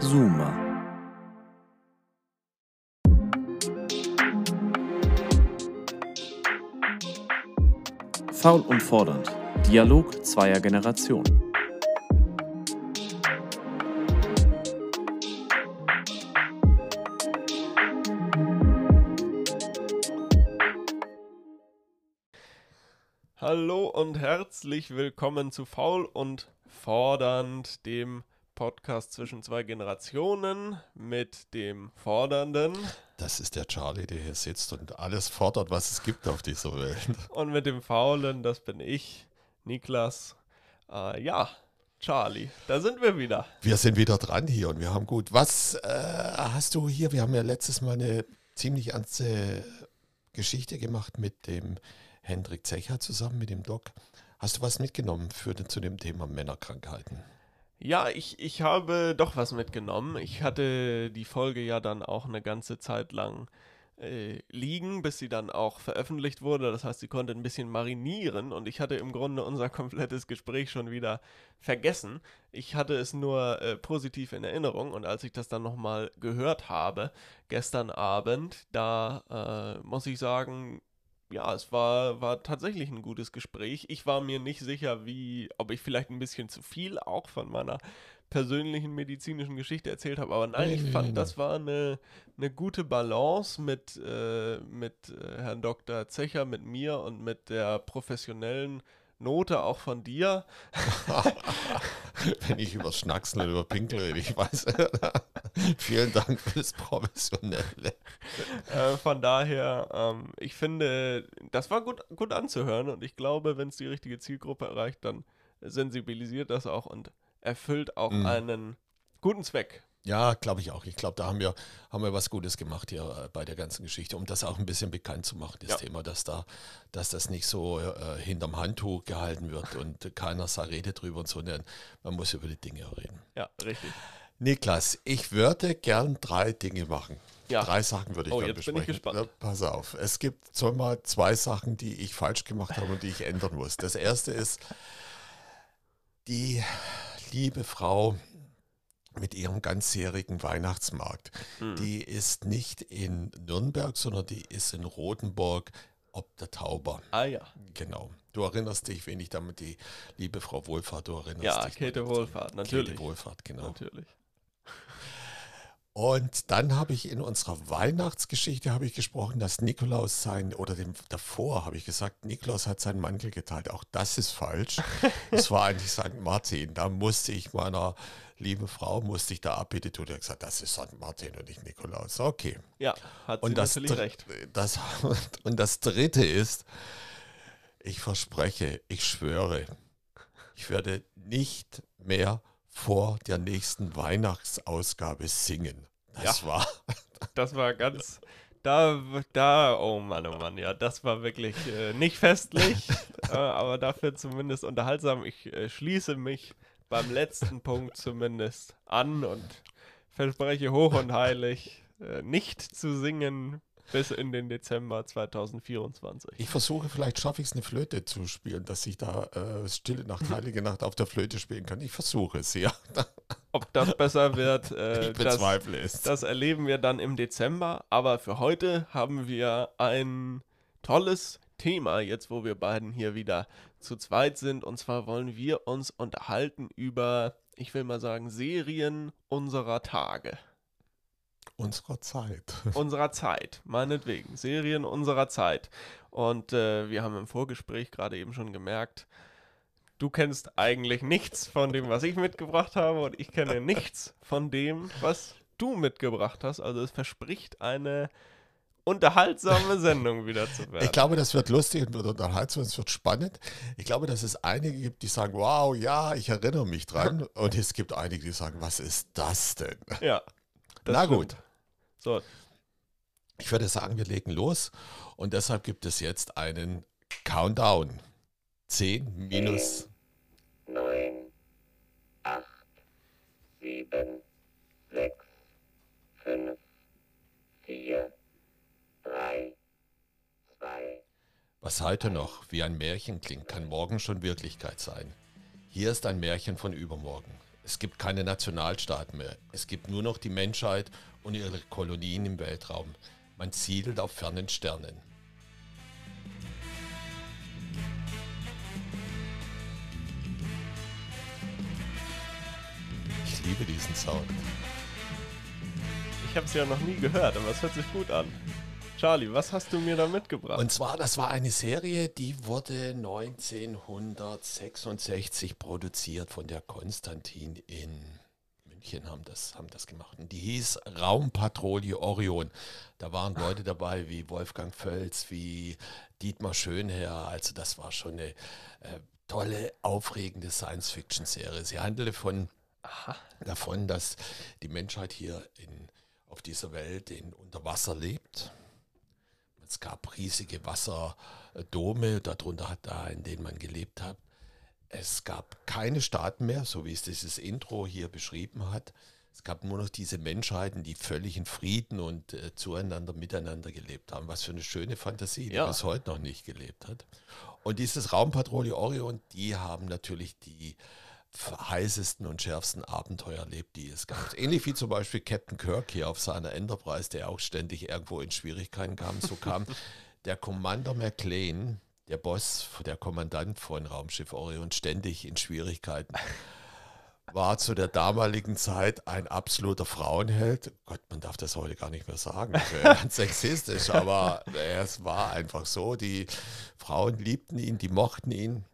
Zoomer. Faul und fordernd. Dialog zweier Generationen. Hallo und herzlich willkommen zu Faul und Fordernd, dem Podcast zwischen zwei Generationen mit dem Fordernden Das ist der Charlie, der hier sitzt und alles fordert, was es gibt auf dieser Welt. und mit dem Faulen, das bin ich, Niklas. Äh, ja, Charlie, da sind wir wieder. Wir sind wieder dran hier und wir haben gut. Was äh, hast du hier? Wir haben ja letztes Mal eine ziemlich ernste Geschichte gemacht mit dem Hendrik Zecher zusammen mit dem Doc. Hast du was mitgenommen für, zu dem Thema Männerkrankheiten? Ja, ich, ich habe doch was mitgenommen. Ich hatte die Folge ja dann auch eine ganze Zeit lang äh, liegen, bis sie dann auch veröffentlicht wurde. Das heißt, sie konnte ein bisschen marinieren und ich hatte im Grunde unser komplettes Gespräch schon wieder vergessen. Ich hatte es nur äh, positiv in Erinnerung und als ich das dann nochmal gehört habe, gestern Abend, da äh, muss ich sagen, ja, es war, war tatsächlich ein gutes Gespräch. Ich war mir nicht sicher, wie, ob ich vielleicht ein bisschen zu viel auch von meiner persönlichen medizinischen Geschichte erzählt habe. Aber nein, ich nee, fand, das war eine, eine gute Balance mit, äh, mit äh, Herrn Dr. Zecher, mit mir und mit der professionellen Note auch von dir. Wenn ich über Schnacksen und über Pinkel rede, ich weiß. Vielen Dank für das Professionelle. Äh, von daher, ähm, ich finde, das war gut, gut anzuhören und ich glaube, wenn es die richtige Zielgruppe erreicht, dann sensibilisiert das auch und erfüllt auch Mhm. einen guten Zweck. Ja, glaube ich auch. Ich glaube, da haben wir, haben wir was Gutes gemacht hier äh, bei der ganzen Geschichte, um das auch ein bisschen bekannt zu machen, das Ja. Thema, dass da, dass das nicht so äh, hinterm Handtuch gehalten wird und keiner sagt, redet drüber und so, sondern man muss über die Dinge reden. Ja, richtig. Niklas, ich würde gern drei Dinge machen. Ja. Drei Sachen würde ich Oh, gerne jetzt bin ich besprechen. gespannt. Na, pass auf. Es gibt so mal zwei Sachen, die ich falsch gemacht habe und die ich ändern muss. Das erste ist, die liebe Frau mit ihrem ganzjährigen Weihnachtsmarkt. Hm. Die ist nicht in Nürnberg, sondern die ist in Rothenburg ob der Tauber. Ah ja. Genau. Du erinnerst dich, wen ich damit die liebe Frau Wohlfahrt, du erinnerst Ja, dich. Käthe noch. Wohlfahrt, natürlich. Käthe Wohlfahrt, genau. Natürlich. Und dann habe ich in unserer Weihnachtsgeschichte habe ich gesprochen, dass Nikolaus sein, oder dem, davor habe ich gesagt, Nikolaus hat seinen Mantel geteilt. Auch das ist falsch. Es war eigentlich St. Martin. Da musste ich meiner lieben Frau, musste ich da Abbitte tun. Die hat gesagt, das ist St. Martin und nicht Nikolaus. Okay. Ja, hat sie Und das, natürlich recht. Das, und das dritte ist, ich verspreche, ich schwöre, ich werde nicht mehr vor der nächsten Weihnachtsausgabe singen. Das Ja. war, Das war ganz. Da, da, oh Mann, oh Mann, ja, das war wirklich äh, nicht festlich, äh, aber dafür zumindest unterhaltsam. Ich äh, schließe mich beim letzten Punkt zumindest an und verspreche hoch und heilig, äh, nicht zu singen bis in den Dezember 2024. ich versuche, vielleicht schaffe ich es, eine Flöte zu spielen, dass ich da äh, Stille Nacht, Heilige Nacht auf der Flöte spielen kann. Ich versuche es, ja. Ob das besser wird, äh, Ich das, bezweifle es. Das erleben wir dann im Dezember, aber für heute haben wir ein tolles Thema, jetzt wo wir beiden hier wieder zu zweit sind. Und zwar wollen wir uns unterhalten über, ich will mal sagen, Serien unserer Tage, Unserer Zeit. unserer Zeit, meinetwegen, Serien unserer Zeit. Und äh, wir haben im Vorgespräch gerade eben schon gemerkt, du kennst eigentlich nichts von dem, was ich mitgebracht habe und ich kenne nichts von dem, was du mitgebracht hast. Also es verspricht eine unterhaltsame Sendung wieder zu werden. Ich glaube, das wird lustig und wird unterhaltsam, es wird spannend. Ich glaube, dass es einige gibt, die sagen, wow, ja, ich erinnere mich dran. Und es gibt einige, die sagen, was ist das denn? ja. das Na stimmt. gut. So, Ich würde sagen, wir legen los. Und deshalb gibt es jetzt einen Countdown. 10 minus. Was heute noch wie ein Märchen klingt, kann morgen schon Wirklichkeit sein. Hier ist ein Märchen von übermorgen. Es gibt keine Nationalstaaten mehr. Es gibt nur noch die Menschheit und ihre Kolonien im Weltraum. Man siedelt auf fernen Sternen. Ich liebe diesen Sound. Ich habe es ja noch nie gehört, aber es hört sich gut an. Charlie, was hast du mir da mitgebracht? Und zwar, das war eine Serie, die wurde 1966 produziert von der Konstantin in München haben das, haben das gemacht. Und die hieß Raumpatrouille Orion. Da waren Leute dabei wie Wolfgang Völz, wie Dietmar Schönherr. Also das war schon eine äh, tolle, aufregende Science-Fiction-Serie. Sie handelte von, davon, dass die Menschheit hier in, auf dieser Welt in, unter Wasser lebt. Es gab riesige Wasserdome, darunter hat da, in denen man gelebt hat. Es gab keine Staaten mehr, so wie es dieses Intro hier beschrieben hat. Es gab nur noch diese Menschheiten, die völlig in Frieden und äh, zueinander, miteinander gelebt haben. Was für eine schöne Fantasie, die Ja. bis heute noch nicht gelebt hat. Und dieses Raumpatrouille Orion, die haben natürlich die heißesten und schärfsten Abenteuer erlebt, die es gab. Ähnlich wie zum Beispiel Captain Kirk hier auf seiner Enterprise, der auch ständig irgendwo in Schwierigkeiten kam. So kam der Commander McLean, der Boss, der Kommandant von Raumschiff Orion, ständig in Schwierigkeiten. War zu der damaligen Zeit ein absoluter Frauenheld. Gott, man darf das heute gar nicht mehr sagen. Das wäre ganz sexistisch, aber es war einfach so. Die Frauen liebten ihn, die mochten ihn.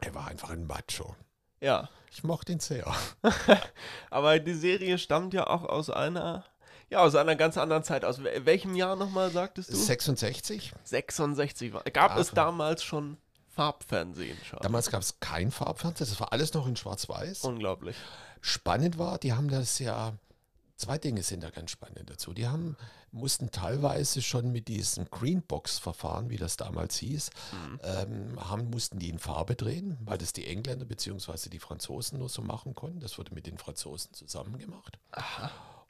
Er war einfach ein Macho. Ja, Ich mochte ihn sehr. aber die Serie stammt ja auch aus einer, ja, aus einer ganz anderen Zeit. Aus wel- welchem Jahr nochmal sagtest du? 66. 66. war- Gab es Ach. damals schon Farbfernsehen? Charlie? Damals gab es kein Farbfernseher, das war alles noch in Schwarz-Weiß. Unglaublich. Spannend war, die haben das ja, zwei Dinge sind da ganz spannend dazu. Die haben, mussten teilweise schon mit diesem Greenbox-Verfahren, wie das damals hieß, ähm, haben, mussten die in Farbe drehen, weil das die Engländer bzw. die Franzosen nur so machen konnten. Das wurde mit den Franzosen zusammen gemacht.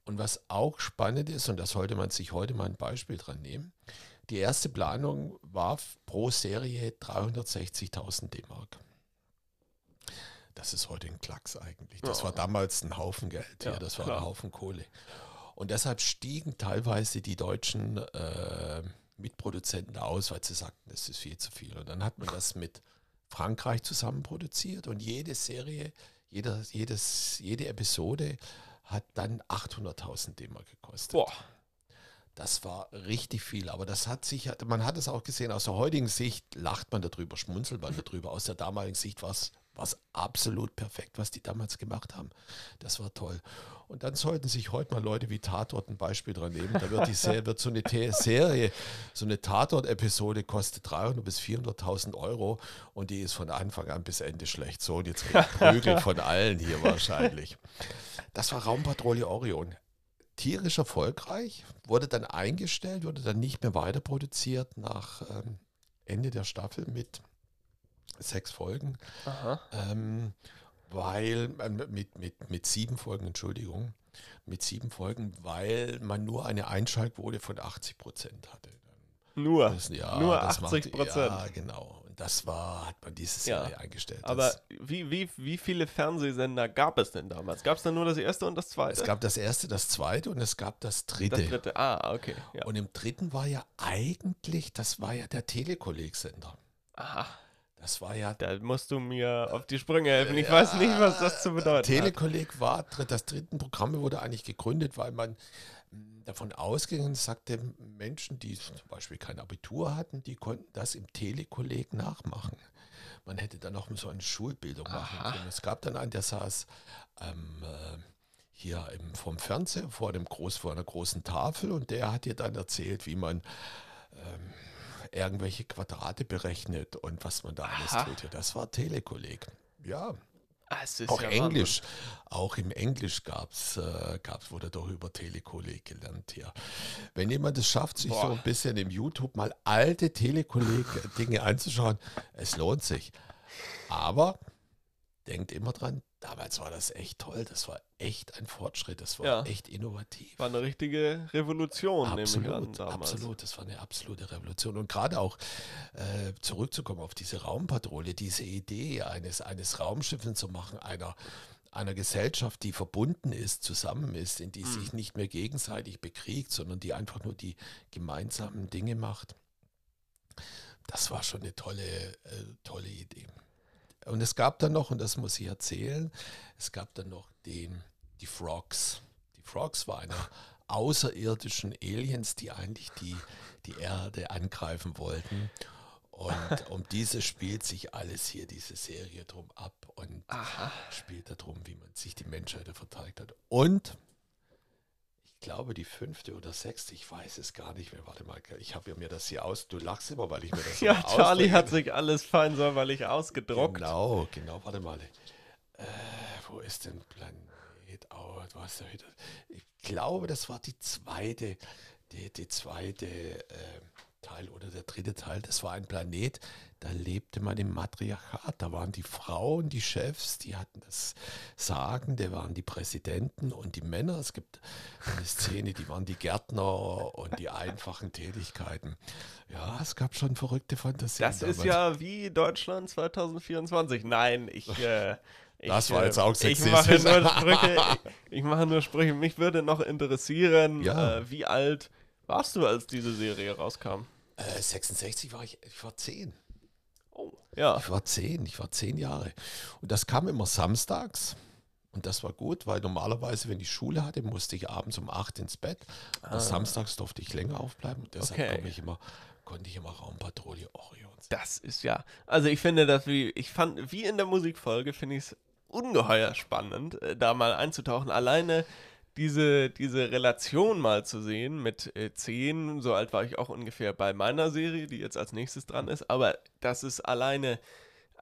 Und was auch spannend ist, und da sollte man sich heute mal ein Beispiel dran nehmen, die erste Planung war pro Serie 360.000 D-Mark. Das ist heute ein Klacks eigentlich. Das Ja. war damals ein Haufen Geld. Ja, Ja, das war klar. ein Haufen Kohle. Und deshalb stiegen teilweise die deutschen äh, Mitproduzenten aus, weil sie sagten, das ist viel zu viel. Und dann hat man das mit Frankreich zusammen produziert und jede Serie, jeder, jedes, jede Episode hat dann 800.000 D-Mark gekostet. Boah. Das war richtig viel, aber das hat sich, man hat es auch gesehen, aus der heutigen Sicht lacht man darüber, schmunzelt man darüber. Aus der damaligen Sicht war es absolut perfekt, was die damals gemacht haben. Das war toll. Und dann sollten sich heute mal Leute wie Tatort ein Beispiel dran nehmen. Da wird die Serie, wird so eine Serie, so eine Tatort-Episode kostet 300.000 bis 400.000 Euro und die ist von Anfang an bis Ende schlecht. So, und jetzt Prügel von allen hier wahrscheinlich. Das war Raumpatrouille Orion tierisch erfolgreich, wurde dann eingestellt, wurde dann nicht mehr weiter produziert nach ähm, Ende der Staffel mit sechs Folgen, Aha. ähm, weil ähm, mit, mit, mit sieben Folgen, Entschuldigung, mit sieben Folgen, weil man nur eine Einschaltquote von 80 Prozent hatte. Nur. Das, ja, Nur das 80 macht- Prozent. Ja, genau. Und das war, hat man diese Ja, Serie eingestellt. Aber das, wie, wie, wie viele Fernsehsender gab es denn damals? Gab es dann nur das erste und das zweite? es gab das erste, das zweite und es gab das dritte. das dritte. Ah, okay. Ja. Und im dritten war ja eigentlich, das war ja der Telekolleg-Sender. Aha. Das war ja Da musst du mir auf die Sprünge helfen. Ich weiß nicht, was das zu bedeuten hat. Telekolleg war das dritte Programm wurde eigentlich gegründet, weil man mh, davon ausgegangen sagte, Menschen, die zum Beispiel kein Abitur hatten, die konnten das im Telekolleg nachmachen. Man hätte dann noch so eine Schulbildung machen Aha. können. Es gab dann einen, der saß ähm, äh, hier im, vom Fernseher vor, dem Groß, vor einer großen Tafel und der hat dir dann erzählt, wie man ähm, irgendwelche Quadrate berechnet und was man da alles Aha. tut. Ja, Das war Telekolleg. Ja, Ah, auch ja Englisch. Auch im Englisch gab es, äh, gab's, wurde doch über Telekolleg gelernt hier. Wenn jemand es schafft, sich so Boah. ein bisschen im YouTube mal alte Telekolleg-Dinge anzuschauen, es lohnt sich. Aber denkt immer dran, damals war das echt toll. Das war echt ein Fortschritt. Das war Ja. echt innovativ. War eine richtige Revolution, Absolut, absolut. Das war eine absolute Revolution. Und gerade auch äh, zurückzukommen auf diese Raumpatrouille, diese Idee eines, eines Raumschiffes zu machen, einer, einer Gesellschaft, die verbunden ist, zusammen ist, in die Mhm. sich nicht mehr gegenseitig bekriegt, sondern die einfach nur die gemeinsamen Dinge macht. Das war schon eine tolle, äh, tolle Idee. Und es gab dann noch, und das muss ich erzählen, es gab dann noch den, die Frogs. Die Frogs war eine außerirdischen Aliens, die eigentlich die, die Erde angreifen wollten. Und um diese spielt sich alles hier, diese Serie drum ab und spielt darum, wie man sich die Menschheit verteidigt hat. Und glaube, die fünfte oder sechste, ich weiß es gar nicht mehr. Warte mal, ich habe mir das hier aus. Du lachst immer, weil ich mir das Ja, Charlie hat sich alles fein säuberlich ausgedruckt. Genau, genau, warte mal. Äh, wo ist denn Planet? Oh, was? Ich glaube, das war die zweite, die, die zweite äh, Teil oder der dritte Teil. Das war ein Planet, da lebte man im Matriarchat. Da waren die Frauen, die Chefs, die hatten das Sagen, da waren die Präsidenten und die Männer. Es gibt eine Szene, die waren die Gärtner und die einfachen Tätigkeiten. Ja, es gab schon verrückte Fantasien. Das ist ja wie Deutschland 2024. Nein, ich. Äh, ich, Das war jetzt auch Ich mache sexistisch. nur Sprüche. Ich, ich mache nur Sprüche. Mich würde noch interessieren, Ja. äh, wie alt warst du, als diese Serie rauskam? Äh, 66 war ich, ich war 10. Oh, ja. Ich war 10, ich war 10 Jahre. Und das kam immer samstags. Und das war gut, weil normalerweise, wenn ich Schule hatte, musste ich abends um 8 ins Bett. Aber samstags durfte ich länger aufbleiben. Und deshalb Ah. Okay. konnte ich immer, konnte ich immer Raumpatrouille Orions. Das ist ja. Also ich finde das wie. Ich fand, wie in der Musikfolge, finde ich es ungeheuer spannend, äh, da mal einzutauchen. Alleine diese, diese Relation mal zu sehen mit äh, 10, so alt war ich auch ungefähr bei meiner Serie, die jetzt als nächstes dran ist, aber das ist alleine.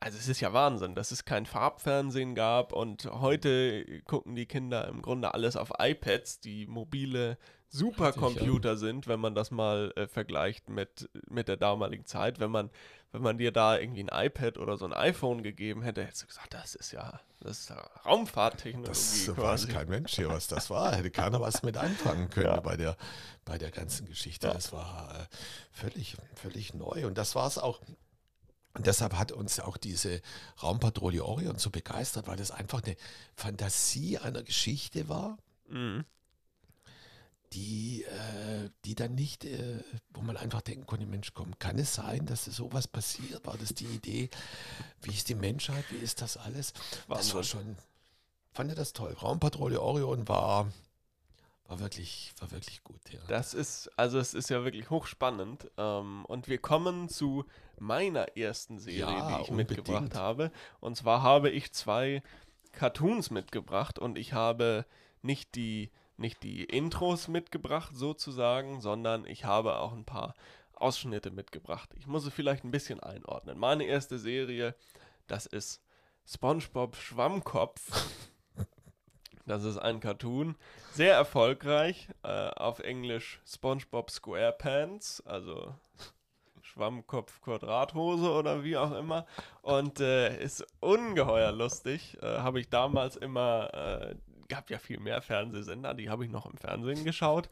Also es ist ja Wahnsinn, dass es kein Farbfernsehen gab und heute gucken die Kinder im Grunde alles auf iPads, die mobile Supercomputer sind, wenn man das mal äh, vergleicht mit, mit der damaligen Zeit. Wenn man, wenn man dir da irgendwie ein iPad oder so ein iPhone gegeben hätte, hättest du gesagt, das ist ja, das ist ja Raumfahrttechnologie Das weiß quasi. kein Mensch hier, was das war. Hätte keiner was mit anfangen können bei, der, bei der ganzen Geschichte. Das war äh, völlig, völlig neu. Und das war es auch. Und deshalb hat uns auch diese Raumpatrouille Orion so begeistert, weil das einfach eine Fantasie einer Geschichte war, Mhm. Die, äh, die dann nicht, äh, wo man einfach denken konnte, Mensch, komm, kann es sein, dass sowas passiert? War das die Idee? Wie ist die Menschheit? Wie ist das alles? Das war schon, fand ich das toll. Raumpatrouille Orion war, war wirklich, war wirklich gut. Ja. Das ist, also es ist ja wirklich hochspannend. Ähm, und wir kommen zu meiner ersten Serie, Ja, die ich unbedingt. mitgebracht habe. Und zwar habe ich zwei Cartoons mitgebracht und ich habe nicht die, nicht die Intros mitgebracht sozusagen, sondern ich habe auch ein paar Ausschnitte mitgebracht. Ich muss es vielleicht ein bisschen einordnen. Meine erste Serie, das ist SpongeBob Schwammkopf. Das ist ein Cartoon, sehr erfolgreich, äh, auf Englisch SpongeBob SquarePants, also Schwammkopf Quadrathose oder wie auch immer. Und äh, ist ungeheuer lustig. Äh, habe ich damals immer, äh, gab ja viel mehr Fernsehsender, die habe ich noch im Fernsehen geschaut.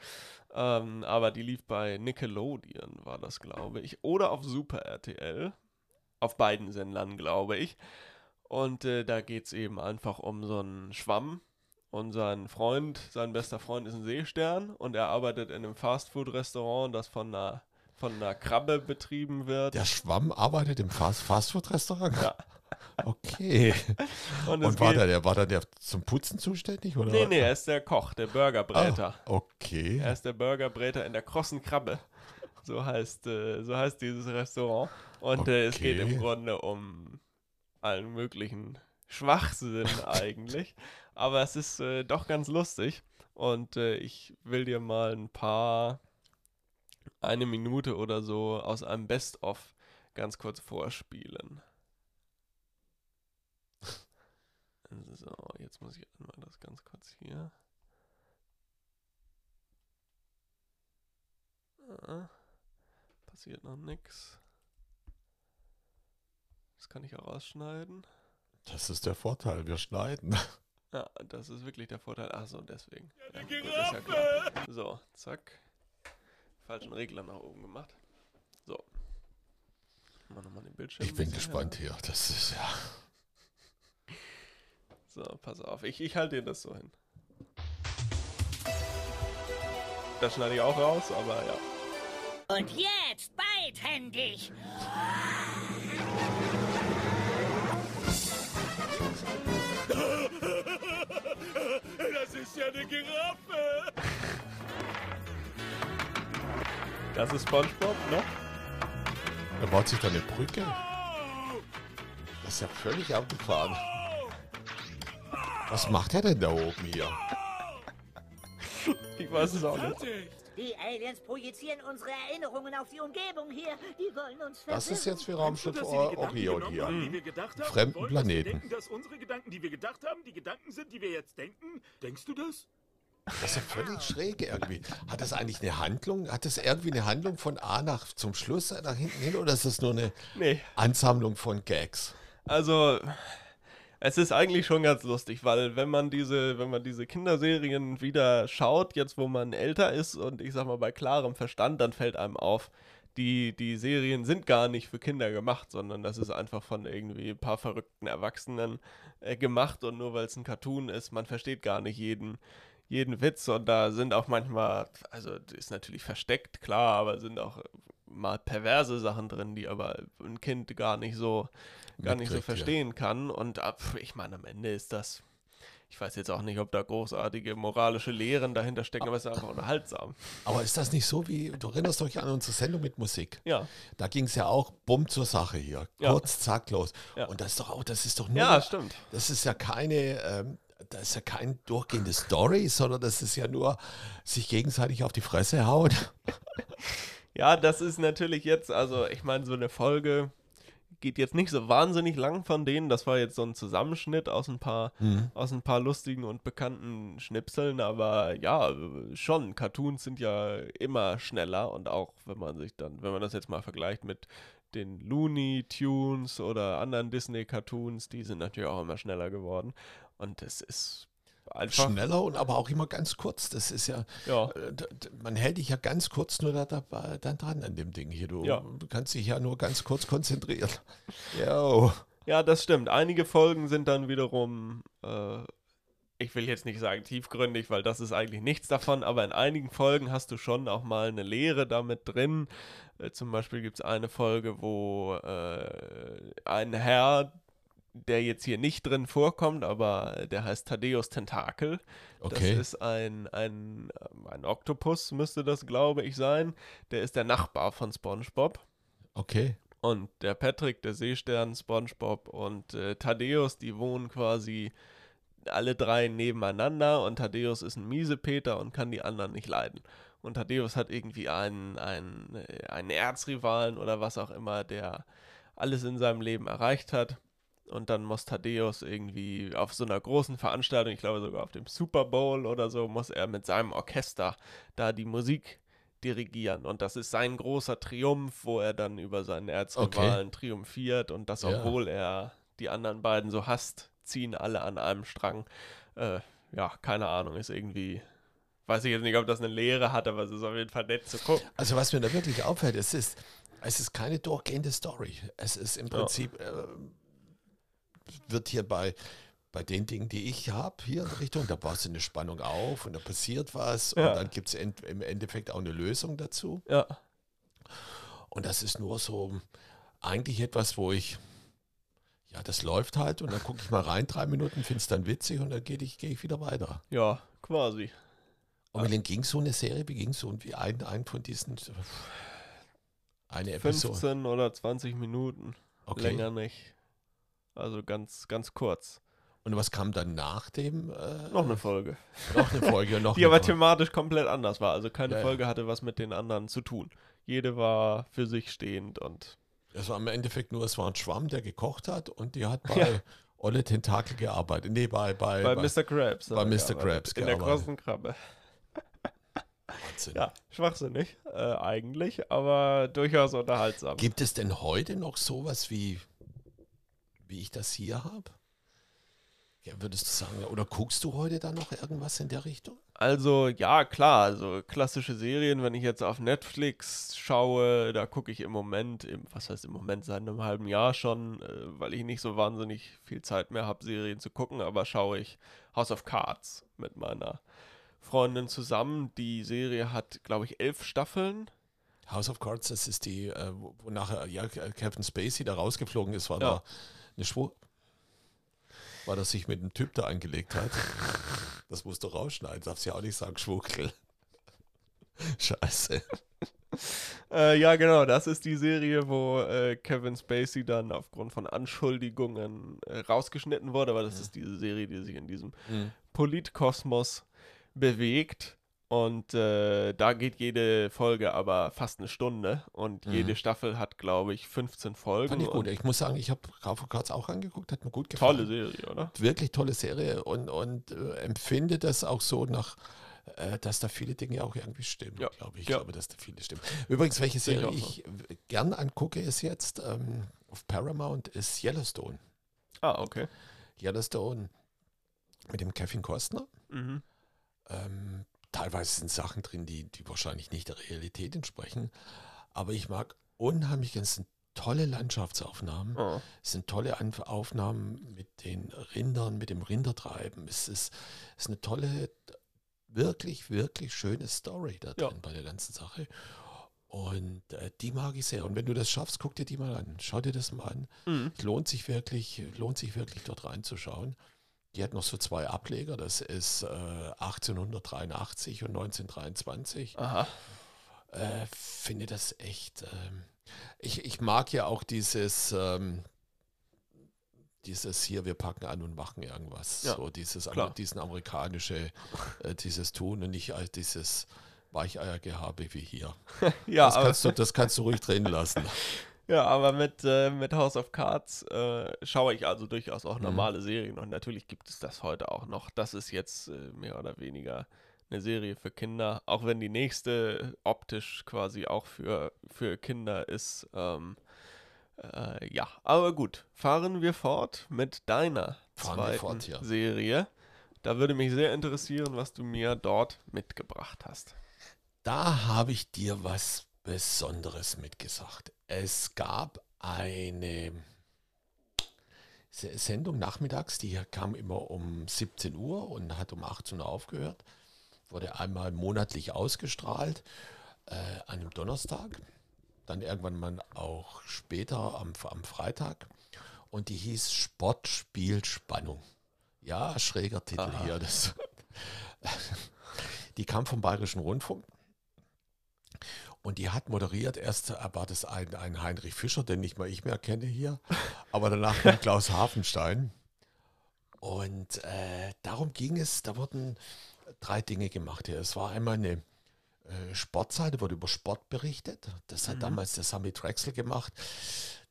Ähm, aber die lief bei Nickelodeon, war das, glaube ich. Oder auf Super RTL. Auf beiden Sendern, glaube ich. Und äh, da geht es eben einfach um so einen Schwamm. Und sein Freund, sein bester Freund ist ein Seestern und er arbeitet in einem Fastfood-Restaurant, das von einer, von einer Krabbe betrieben wird. Der Schwamm arbeitet im Fast Fastfood-Restaurant? Ja. Okay. Und, Und war geht, der, war der, der zum Putzen zuständig? Oder? Nee, nee, er ist der Koch, der Burgerbräter. Ah, okay. Er ist der Burgerbräter in der krossen Krabbe. So heißt, äh, so heißt dieses Restaurant. Und äh, es geht im Okay. Grunde um allen möglichen Schwachsinn eigentlich. Aber es ist äh, doch ganz lustig. Und äh, ich will dir mal ein paar, eine Minute oder so aus einem Best-of ganz kurz vorspielen. So, jetzt muss ich einmal das ganz kurz hier. Ah, passiert noch nix. Das kann ich auch rausschneiden. Das ist der Vorteil, wir schneiden. Ja, das ist wirklich der Vorteil. Ach so, deswegen. Ja, gut, ja. So, zack. Falschen Regler nach oben gemacht. So. Wir nochmal den Bildschirm. Ich bin gespannt hier. Das ist ja. So, pass auf. Ich, ich halte dir das so hin. Das schneide ich auch raus, aber ja. Und jetzt beidhändig. Das ist ja eine Giraffe. Das ist Spongebob, ne? Er baut sich da eine Brücke. Das ist ja völlig abgefahren. Was macht er denn da oben hier? Ich weiß es auch nicht. Die Aliens projizieren unsere Erinnerungen auf die Umgebung hier. Die wollen uns verwirren. Was ist jetzt für Raumschiff Orion hier? haben? Fremden Planeten. Denken, dass unsere Gedanken, die wir gedacht haben, die Gedanken sind, die wir jetzt denken? Denkst du das? Das ist ja völlig schräg irgendwie. Hat das eigentlich eine Handlung? Hat das irgendwie eine Handlung von A nach zum Schluss nach hinten hin oder ist das nur eine Nee. Ansammlung von Gags? Also, es ist eigentlich schon ganz lustig, weil wenn man diese, wenn man diese Kinderserien wieder schaut, jetzt wo man älter ist und ich sag mal bei klarem Verstand, dann fällt einem auf, die, die Serien sind gar nicht für Kinder gemacht, sondern das ist einfach von irgendwie ein paar verrückten Erwachsenen äh, gemacht und nur weil es ein Cartoon ist, man versteht gar nicht jeden, jeden Witz und da sind auch manchmal, also ist natürlich versteckt, klar, aber sind auch mal perverse Sachen drin, die aber ein Kind gar nicht so gar nicht so Mitkriegt, ja. verstehen kann. Und ab, ich meine, am Ende ist das, ich weiß jetzt auch nicht, ob da großartige moralische Lehren dahinter stecken, aber es ist einfach unterhaltsam. Aber ist das nicht so wie, du erinnerst dich an unsere Sendung mit Musik? Ja, Da ging es ja auch bumm zur Sache hier. Ja. Kurz, zack, los. Ja. Und das ist doch auch, das ist doch nur, ja, stimmt. das ist ja keine, ähm, das ist ja kein durchgehende Story, sondern das ist ja nur sich gegenseitig auf die Fresse hauen. Ja, das ist natürlich jetzt, also ich meine, so eine Folge geht jetzt nicht so wahnsinnig lang von denen. Das war jetzt so ein Zusammenschnitt aus ein paar, aus ein paar lustigen und bekannten Schnipseln, aber ja, schon. Cartoons sind ja immer schneller und auch wenn man sich dann, wenn man das jetzt mal vergleicht mit den Looney Tunes oder anderen Disney Cartoons, die sind natürlich auch immer schneller geworden. Und es ist einfach. Schneller und aber auch immer ganz kurz. Das ist ja, Ja. äh, man hält dich ja ganz kurz nur da, dabei, dann dran an dem Ding hier. Du, Ja. du kannst dich ja nur ganz kurz konzentrieren. Jo. Ja, das stimmt. Einige Folgen sind dann wiederum, äh, ich will jetzt nicht sagen tiefgründig, weil das ist eigentlich nichts davon, aber in einigen Folgen hast du schon auch mal eine Lehre damit drin. Äh, zum Beispiel gibt es eine Folge, wo äh, ein Herr, der jetzt hier nicht drin vorkommt, aber der heißt Thaddeus Tentakel. Okay. Das ist ein, ein, ähm, ein Oktopus, müsste das, glaube ich, sein. Der ist der Nachbar von SpongeBob. Okay. Und der Patrick, der Seestern, SpongeBob und äh, Thaddeus, die wohnen quasi alle drei nebeneinander und Thaddeus ist ein Miesepeter und kann die anderen nicht leiden. Und Thaddeus hat irgendwie einen, einen, äh, einen Erzrivalen oder was auch immer, der alles in seinem Leben erreicht hat. Und dann muss Thaddeus irgendwie auf so einer großen Veranstaltung, ich glaube sogar auf dem Super Bowl oder so, muss er mit seinem Orchester da die Musik dirigieren. Und das ist sein großer Triumph, wo er dann über seinen Erzrivalen triumphiert. Und das, Ja. obwohl er die anderen beiden so hasst, ziehen alle an einem Strang. Äh, ja, keine Ahnung, ist irgendwie. Weiß ich jetzt nicht, ob das eine Lehre hat, aber es ist auf jeden Fall nett zu gucken. Also was mir da wirklich auffällt, es ist, es ist keine durchgehende Story. Es ist im Prinzip, äh, wird hier bei, bei den Dingen, die ich habe, hier in Richtung, da baust du eine Spannung auf und da passiert was Ja. und dann gibt es im Endeffekt auch eine Lösung dazu. Ja. Und das ist nur so eigentlich etwas, wo ich, ja, das läuft halt und dann gucke ich mal rein, drei Minuten, finde es dann witzig und dann gehe ich, geh ich wieder weiter. Ja, quasi. Und wie ging so eine Serie? Wie ging so wie ein, ein von diesen, eine Episode? 15 oder 20 Minuten. Okay. Länger nicht. Also ganz, ganz kurz. Und was kam dann nach dem? Äh, Noch eine Folge. noch eine Folge. Noch Die eine aber Folge. thematisch komplett anders war. Also keine Ja, ja. Folge hatte was mit den anderen zu tun. Jede war für sich stehend und Es war im Endeffekt nur, es war ein Schwamm, der gekocht hat und die hat bei Ja. Olle Tentakel gearbeitet. Nee, bei, bei, bei Mr. Krabs. bei Mr. gearbeitet. Krabs In der gearbeitet. großen Krabbe. Wahnsinn. Ja, schwachsinnig äh, eigentlich, aber durchaus unterhaltsam. Gibt es denn heute noch sowas wie, wie ich das hier habe? Ja, würdest du sagen, oder guckst du heute dann noch irgendwas in der Richtung? Also, ja, klar, also klassische Serien, wenn ich jetzt auf Netflix schaue, da gucke ich im Moment, im, was heißt im Moment, seit einem halben Jahr schon, äh, weil ich nicht so wahnsinnig viel Zeit mehr habe, Serien zu gucken, aber schaue ich House of Cards mit meiner Freundin zusammen. Die Serie hat, glaube ich, elf Staffeln. House of Cards, das ist die, äh, wo wo nachher ja, Captain Spacey da rausgeflogen ist, war Ja. da eine Schwur. Weil er sich mit einem Typ da angelegt hat. Das musst du rausschneiden, darfst ja auch nicht sagen, Schwuchtel. Scheiße. Äh, ja, genau, das ist die Serie, wo äh, Kevin Spacey dann aufgrund von Anschuldigungen äh, rausgeschnitten wurde, aber das ist diese Serie, die sich in diesem Politkosmos bewegt. Und äh, da geht jede Folge aber fast eine Stunde und jede Staffel hat, glaube ich, 15 Folgen. Fand ich gut. und Ich muss sagen, ich habe House of Cards auch angeguckt, hat mir gut gefallen. Tolle Serie, oder? Wirklich tolle Serie und, und äh, empfinde das auch so nach, äh, dass da viele Dinge auch irgendwie stimmen, Ja. glaube ich. Ich Ja. glaube, dass da viele stimmen. Übrigens, welche ich Serie so. ich äh, gern angucke, ist jetzt ähm, auf Paramount, ist Yellowstone. Ah, okay. Yellowstone mit dem Kevin Costner. Mhm. Ähm, teilweise sind Sachen drin, die, die wahrscheinlich nicht der Realität entsprechen. Aber ich mag unheimlich, es sind tolle Landschaftsaufnahmen. Oh. Es sind tolle Anf Aufnahmen mit den Rindern, mit dem Rindertreiben. Es ist, es ist eine tolle, wirklich, wirklich schöne Story da Ja. drin bei der ganzen Sache. Und äh, die mag ich sehr. Und wenn du das schaffst, guck dir die mal an. Schau dir das mal an. Mhm. Es lohnt sich wirklich, lohnt sich wirklich dort reinzuschauen. Die hat noch so zwei Ableger. Das ist äh, 1883 und 1923 Aha. äh, finde das echt. Ähm, ich, ich mag ja auch dieses, ähm, dieses hier, wir packen an und machen irgendwas. Ja, so dieses klar. diesen amerikanische, äh, dieses Tun und nicht als dieses Weicheiergehabe wie hier. Ja, das, kannst du, das kannst du ruhig drin lassen. ja, aber mit, äh, mit House of Cards äh, schaue ich also durchaus Mhm. auch normale Serien und natürlich gibt es das heute auch noch. Das ist jetzt äh, mehr oder weniger eine Serie für Kinder, auch wenn die nächste optisch quasi auch für, für Kinder ist. Ähm, äh, ja, aber gut, fahren wir fort mit deiner Fahren zweiten fort, ja. Serie. Da würde mich sehr interessieren, was du mir dort mitgebracht hast. Da habe ich dir was Besonderes mitgesagt. Es gab eine Se- Sendung nachmittags, die kam immer um 17 Uhr und hat um 18 Uhr aufgehört. Wurde einmal monatlich ausgestrahlt äh, an einem Donnerstag, dann irgendwann mal auch später am, am Freitag. Und die hieß Sport, Spiel, Spannung. Ja, schräger Titel Aha. hier. Das, die kam vom Bayerischen Rundfunk. Und die hat moderiert, erst war das ein, ein Heinrich Fischer, den nicht mal ich mehr kenne hier, aber danach kam Klaus Hafenstein. Und äh, darum ging es, da wurden drei Dinge gemacht hier. Es war einmal eine äh, Sportseite, wurde über Sport berichtet. Das hat damals der Sami Drexel gemacht.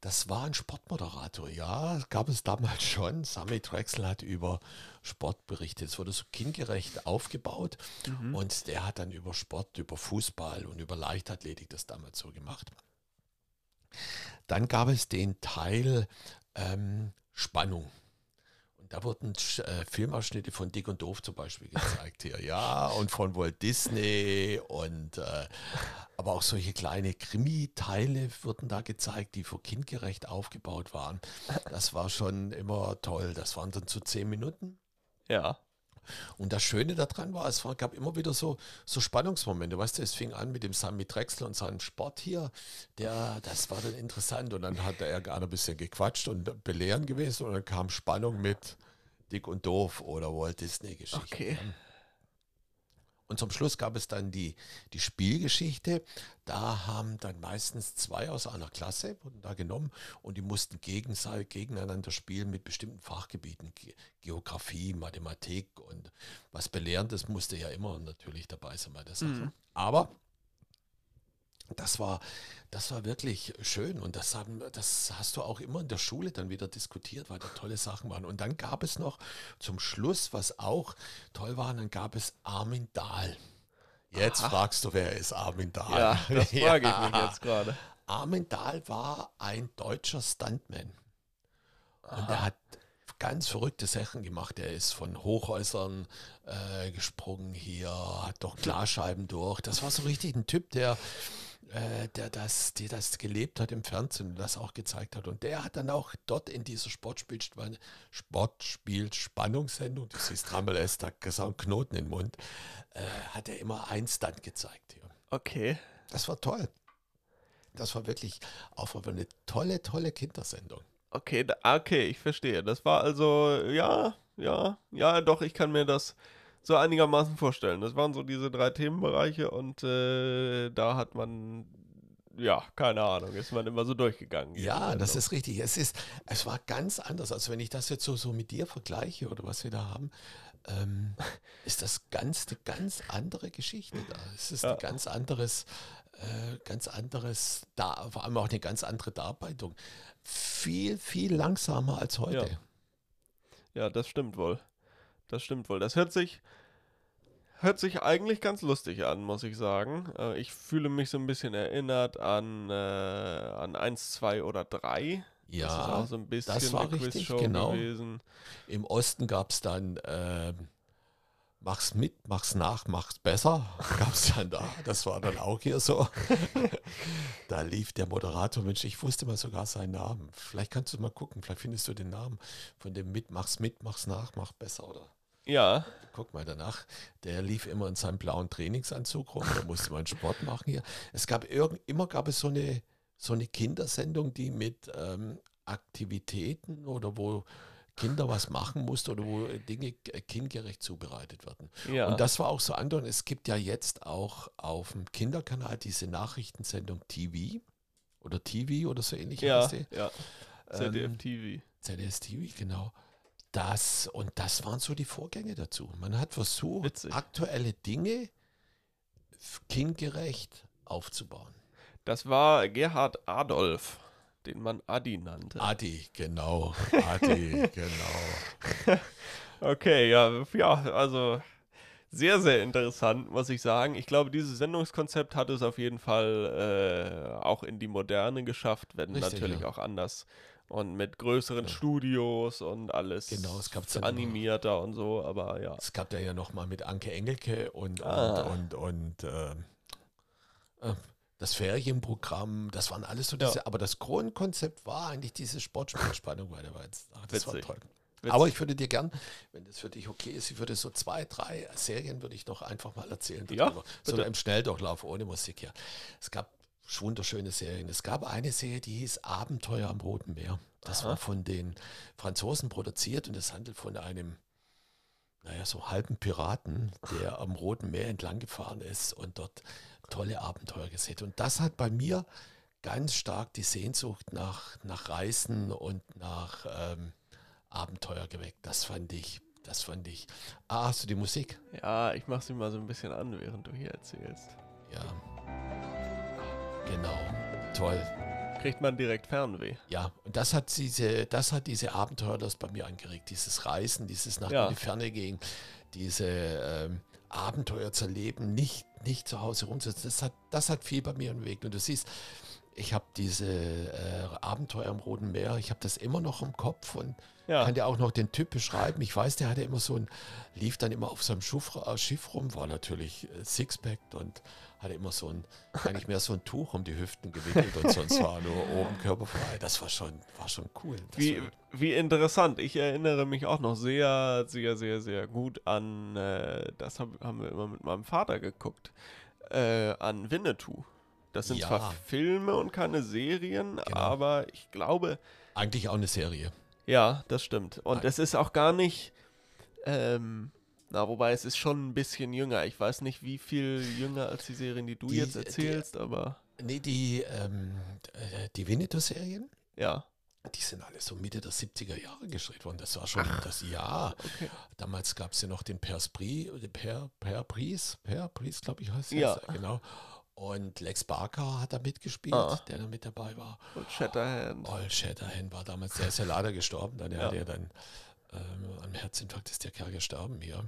Das war ein Sportmoderator, ja, gab es damals schon. Sami Drexel hat über Sport berichtet. Es wurde so kindgerecht aufgebaut und der hat dann über Sport, über Fußball und über Leichtathletik das damals so gemacht. Dann gab es den Teil ähm, Spannung. Und da wurden äh, Filmausschnitte von Dick und Doof zum Beispiel gezeigt hier, ja, und von Walt Disney und äh, aber auch solche kleine Krimi-Teile wurden da gezeigt, die für kindgerecht aufgebaut waren. Das war schon immer toll. Das waren dann so zehn Minuten. Ja. Und das Schöne daran war, es gab immer wieder so, so Spannungsmomente. Weißt du, es fing an mit dem Sami Drexler und seinem Sport hier. Der, das war dann interessant. Und dann hat er gerade ein bisschen gequatscht und belehren gewesen. Und dann kam Spannung mit Dick und Doof oder Walt Disney-Geschichte. Okay. Und zum Schluss gab es dann die, die Spielgeschichte. Da haben dann meistens zwei aus einer Klasse wurden da genommen und die mussten gegenseitig gegeneinander spielen mit bestimmten Fachgebieten. Ge Geografie, Mathematik und was Belehrendes musste ja immer natürlich dabei sein bei der Sache. Aber das war, das war wirklich schön und das, haben, das hast du auch immer in der Schule dann wieder diskutiert, weil da tolle Sachen waren. Und dann gab es noch zum Schluss, was auch toll war, dann gab es Armin Dahl. Jetzt fragst du, wer ist Armin Dahl? Ja, das frage ich Ja. mich jetzt gerade. Armin Dahl war ein deutscher Stuntman. Und er hat ganz verrückte Sachen gemacht. Er ist von Hochhäusern äh, gesprungen hier, hat doch Glasscheiben durch. Das war so richtig ein Typ, der, äh, der, das, der das gelebt hat im Fernsehen und das auch gezeigt hat. Und der hat dann auch dort in dieser Sportspielspann Sportspielspannungssendung, das ist Trammel da ist ein Knoten im Mund, äh, hat er immer ein Stunt gezeigt hier. Okay. Das war toll. Das war wirklich auch eine tolle, tolle Kindersendung. Okay, da, okay, ich verstehe. Das war also, ja, ja, ja, doch, ich kann mir das so einigermaßen vorstellen. Das waren so diese drei Themenbereiche und äh, da hat man, ja, keine Ahnung, ist man immer so durchgegangen. Ja, das ist richtig. Es ist, es war ganz anders. Also wenn ich das jetzt so, so mit dir vergleiche oder was wir da haben, ähm, ist das ganz eine ganz andere Geschichte da. Es ist Ja. ein ganz anderes, äh, ganz anderes, da, vor allem auch eine ganz andere Darbeitung. Viel, viel langsamer als heute. Ja, das stimmt wohl. Das stimmt wohl. Das hört sich, hört sich eigentlich ganz lustig an, muss ich sagen. Äh, ich fühle mich so ein bisschen erinnert an, äh, an 1, 2 oder 3. das ist Ja, auch so ein bisschen das war eine richtig, genau. gewesen. Im Osten gab es dann ähm, Mach's mit, mach's nach, mach's besser. Gab es dann da. Das war dann auch hier so. da lief der Moderator, Mensch, ich wusste mal sogar seinen Namen. Vielleicht kannst du mal gucken, vielleicht findest du den Namen von dem mit, mach's mit, mach's nach, mach besser oder Ja, guck mal danach. Der lief immer in seinem blauen Trainingsanzug rum, da musste man Sport machen hier. Es gab irgend, immer gab es so eine, so eine Kindersendung, die mit ähm, Aktivitäten oder wo Kinder was machen mussten oder wo Dinge äh, kindgerecht zubereitet werden. ja. Und das war auch so andere. Es gibt ja jetzt auch auf dem Kinderkanal diese Nachrichtensendung TV oder TV oder so ähnlich ja, ja. ZDF Ähm, TV. ZDS TV, genau. Das, und das waren so die Vorgänge dazu. Man hat versucht, Witzig. aktuelle Dinge kindgerecht aufzubauen. Das war Gerhard Adolf, den man Adi nannte. Adi, genau. Adi, genau. Okay, ja, ja, also sehr, sehr interessant, muss ich sagen. Ich glaube, dieses Sendungskonzept hat es auf jeden Fall äh, auch in die Moderne geschafft, wenn Richtig, natürlich ja. auch anders. Und mit größeren Ja. Studios und alles Genau, es gab's dann immer- animierter und so, aber ja. Es gab da ja noch mal mit Anke Engelke und, Ah. und, und, und ähm, äh, das Ferienprogramm, das waren alles so Ja. diese, aber das Grundkonzept war eigentlich diese Sportspielspannung bei der Weiz. Ach, Das war Witzig. toll. Witzig. Aber ich würde dir gern, wenn das für dich okay ist, ich würde so zwei, drei Serien würde ich noch einfach mal erzählen. Ja, darüber. So bitte. im Schnelldurchlauf ohne Musik hier. Es gab wunderschöne Serien. Es gab eine Serie, die hieß Abenteuer am Roten Meer. Das Aha. war von den Franzosen produziert und es handelt von einem, naja, so halben Piraten, der am Roten Meer entlang gefahren ist und dort tolle Abenteuer gesehen. Und das hat bei mir ganz stark die Sehnsucht nach, nach Reisen und nach ähm, Abenteuer geweckt. Das fand ich, das fand ich. Ah, hast du die Musik? Ja, ich mache sie mal so ein bisschen an, während du hier erzählst. Ja. Genau. Toll. Kriegt man direkt Fernweh. Ja, und das hat diese, das hat diese Abenteuer das bei mir angeregt. Dieses Reisen, dieses nach Ja. in die Ferne gehen, diese ähm, Abenteuer zu erleben, nicht, nicht zu Hause rumsitzen. Das hat, das hat viel bei mir bewegt. Und du siehst, ich habe diese äh, Abenteuer am Roten Meer, ich habe das immer noch im Kopf und Ja, kann dir auch noch den Typ beschreiben. Ich weiß, der hatte immer so ein, lief dann immer auf seinem Schiff, äh, Schiff rum, war natürlich äh, Sixpack und hatte immer so ein, eigentlich mehr so ein Tuch um die Hüften gewickelt und sonst war nur oben körperfrei. Das war schon, war schon cool. Das Wie, war, wie interessant. Ich erinnere mich auch noch sehr, sehr, sehr, sehr gut an, äh, das hab, haben wir immer mit meinem Vater geguckt, äh, an Winnetou. Das sind Ja. zwar Filme und keine Serien, Genau. aber ich glaube, eigentlich auch eine Serie. ja, das stimmt. Und Nein. es ist auch gar nicht, ähm, na, wobei es ist schon ein bisschen jünger. Ich weiß nicht, wie viel jünger als die Serien, die du Die- jetzt die- erzählst, aber Nee, die, ähm, äh, die Winnetou-Serien, ja. die sind alle so Mitte der 70er Jahre gedreht worden. Das war schon das Jahr. Okay. Damals gab es ja noch den Perspri, Per, Per Pries, Per Pries, glaube ich, heißt Ja. das. Genau. Und Lex Barker hat da mitgespielt, Ah. der da mit dabei war. Und Shatterhand. Paul Shatterhand war damals, der ist ja leider gestorben, dann Ja. hat er dann ähm, am Herzinfarkt ist der Kerl gestorben hier.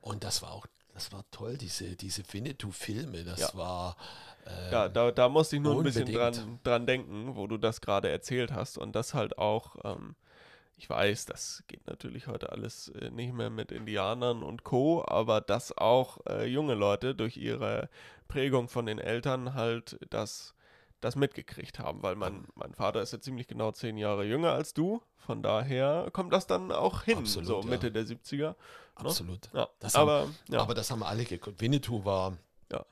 Und das war auch, das war toll, diese, diese Winnetou-Filme, das Ja. war ähm, Da, da, da musste ich nur ein bisschen unbedingt. dran, dran denken, wo du das gerade erzählt hast. Und das halt auch, ähm, ich weiß, das geht natürlich heute alles äh, nicht mehr mit Indianern und Co., aber dass auch äh, junge Leute durch ihre Prägung von den Eltern halt das, das mitgekriegt haben, weil mein, mein Vater ist ja ziemlich genau zehn Jahre jünger als du, von daher kommt das dann auch hin, Absolut, so ja. Mitte der 70er. Absolut. Ja, Das haben- aber, ja, Aber das haben alle geguckt. Winnetou war, ja.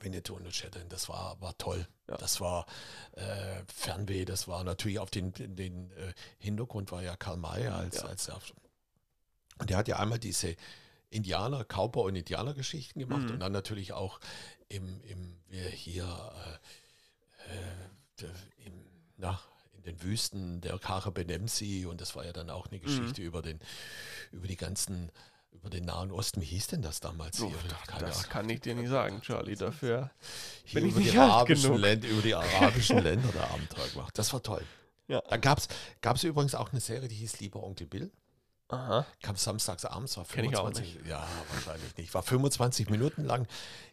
Winnetou und Shetland, das war, war toll. Ja. Das war äh, Fernweh, das war natürlich auf den, den, den äh, Hintergrund war ja Karl May als, Ja. als der, und der hat ja einmal diese Indianer, Cowboy und Indianergeschichten gemacht Mhm. und dann natürlich auch im, im hier äh, äh, im, na, in den Wüsten der Kare Benemsi und das war ja dann auch Mhm. eine Geschichte über den über die ganzen über den Nahen Osten. Wie hieß denn das damals Oh, das Ahnung. kann ich dir nicht sagen, Charlie, dafür. Bin ich über, nicht die arabischen. Länder, über die arabischen Länder der Abenteuer gemacht. Das war toll. Ja. Da gab es übrigens auch eine Serie, die hieß Lieber Onkel Bill. Aha. Kam samstags abends, war Kenn ich auch 25, ja, wahrscheinlich nicht, war 25 Minuten lang.